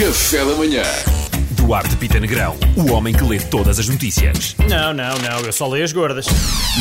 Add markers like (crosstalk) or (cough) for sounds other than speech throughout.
Café da manhã. Duarte Pita Negrão, o homem que lê todas as notícias. Não, não, não, eu só leio as gordas.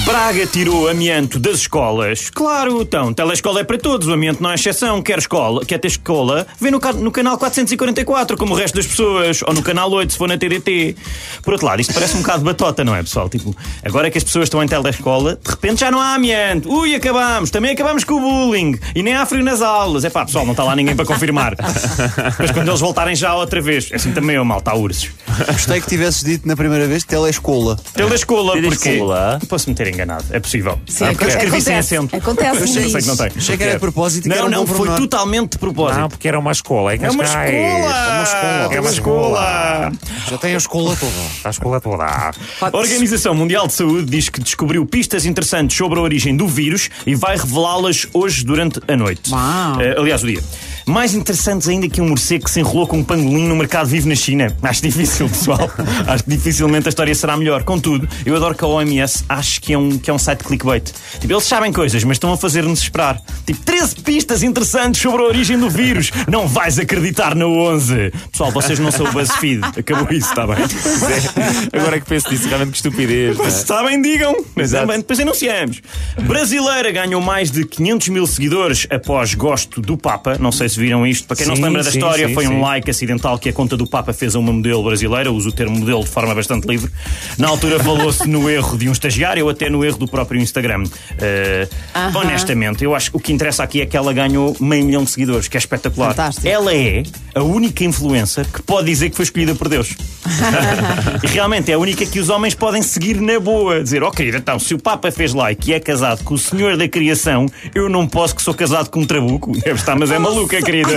Braga tirou amianto das escolas. Claro, então, telescola é para todos, o amianto não é exceção. Quer escola, quer ter escola, vê no, no canal 444, como o resto das pessoas, ou no canal 8, se for na TDT. Por outro lado, isto parece um bocado batota, não é, pessoal? Tipo, agora que as pessoas estão em telescola, de repente já não há amianto. Ui, acabamos, também acabamos com o bullying. E nem há frio nas aulas. É pá, pessoal, não está lá ninguém para confirmar. (laughs) Mas quando eles voltarem já outra vez, assim também eu, mal, está ursos. Gostei que tivesses dito na primeira vez telescola. Telescola, porque. Telescola? Posso me ter enganado, é possível. Sim, Ah, porque eu escrevi sem acontece. acento. Acontece Eu sei, sei que não tem. Achei que era de propósito e que Não, um não, foi pormenor. totalmente de propósito. Não, porque era uma escola. É, É uma escola! É uma escola. É uma escola! Já tem a escola toda. A escola toda. A Organização Mundial de Saúde diz que descobriu pistas interessantes sobre a origem do vírus e vai revelá-las hoje durante a noite. Uau. Eh, aliás, o dia. Mais interessantes ainda que um morcego que se enrolou com um pangolim no mercado vivo na China. Acho difícil, pessoal. (laughs) acho que dificilmente a história será melhor. Contudo, eu adoro que a OMS ache que é um, que é um site clickbait. Tipo, eles sabem coisas, mas estão a fazer-nos esperar. Tipo, 13 pistas interessantes sobre a origem do vírus. Não vais acreditar na 11. Pessoal, vocês não são o BuzzFeed. Acabou isso, está bem? (laughs) Agora é que penso nisso, realmente que estupidez. é? Mas sabem, digam. Mas também depois anunciamos. Brasileira ganhou mais de 500 mil seguidores após gosto do Papa. Não sei se viram isto. Para quem não se Sim, lembra da sim, história, sim, foi um sim. like acidental que a conta do Papa fez a uma modelo brasileira. Uso o termo modelo de forma bastante livre. Na altura (laughs) falou-se no erro de um estagiário ou até no erro do próprio Instagram. Eh, Aham. Honestamente, eu acho que o que interessa aqui é que ela ganhou meio milhão de seguidores, que é espetacular. Fantástico. Ela é a única influencer que pode dizer que foi escolhida por Deus. (laughs) E realmente é a única que os homens podem seguir na boa. Dizer, ó querida, então, se o Papa fez like e é casado com o Senhor da Criação, eu não posso que sou casado com um trabuco. Deve estar, mas é maluca, querida.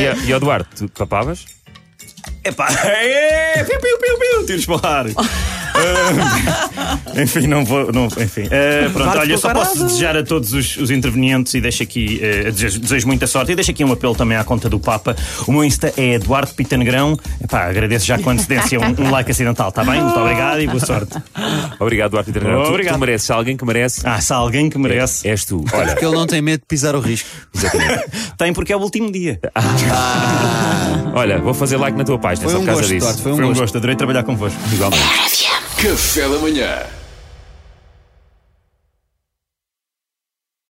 E, a- e ao Duarte, tu papavas? Epá, é, piu, piu, piu, piu, tiros para o ar. (laughs) Ah, (laughs) enfim, não vou. Não, enfim. Ah, pronto, Vai olha, eu só posso desejar a todos os, os intervenientes e deixo aqui, eh, desejo, desejo muita sorte e deixo aqui um apelo também à conta do Papa. O meu Insta é Eduardo Pita Negrão. Epá, agradeço já com antecedência um, um like acidental, está bem? Muito obrigado e boa sorte. Obrigado, Duarte Pita Negrão. Tu- Obrigado. Tu, mereces alguém que merece. Ah, se há alguém que merece, És tu. Olha, Porque ele não tem medo de pisar o risco. (laughs) tem porque é o último dia. olha, vou fazer like na tua página, Foi só um por causa gosto, disso. Foi um Foi um gosto. gosto, adorei trabalhar convosco. Igualmente. Café da manhã.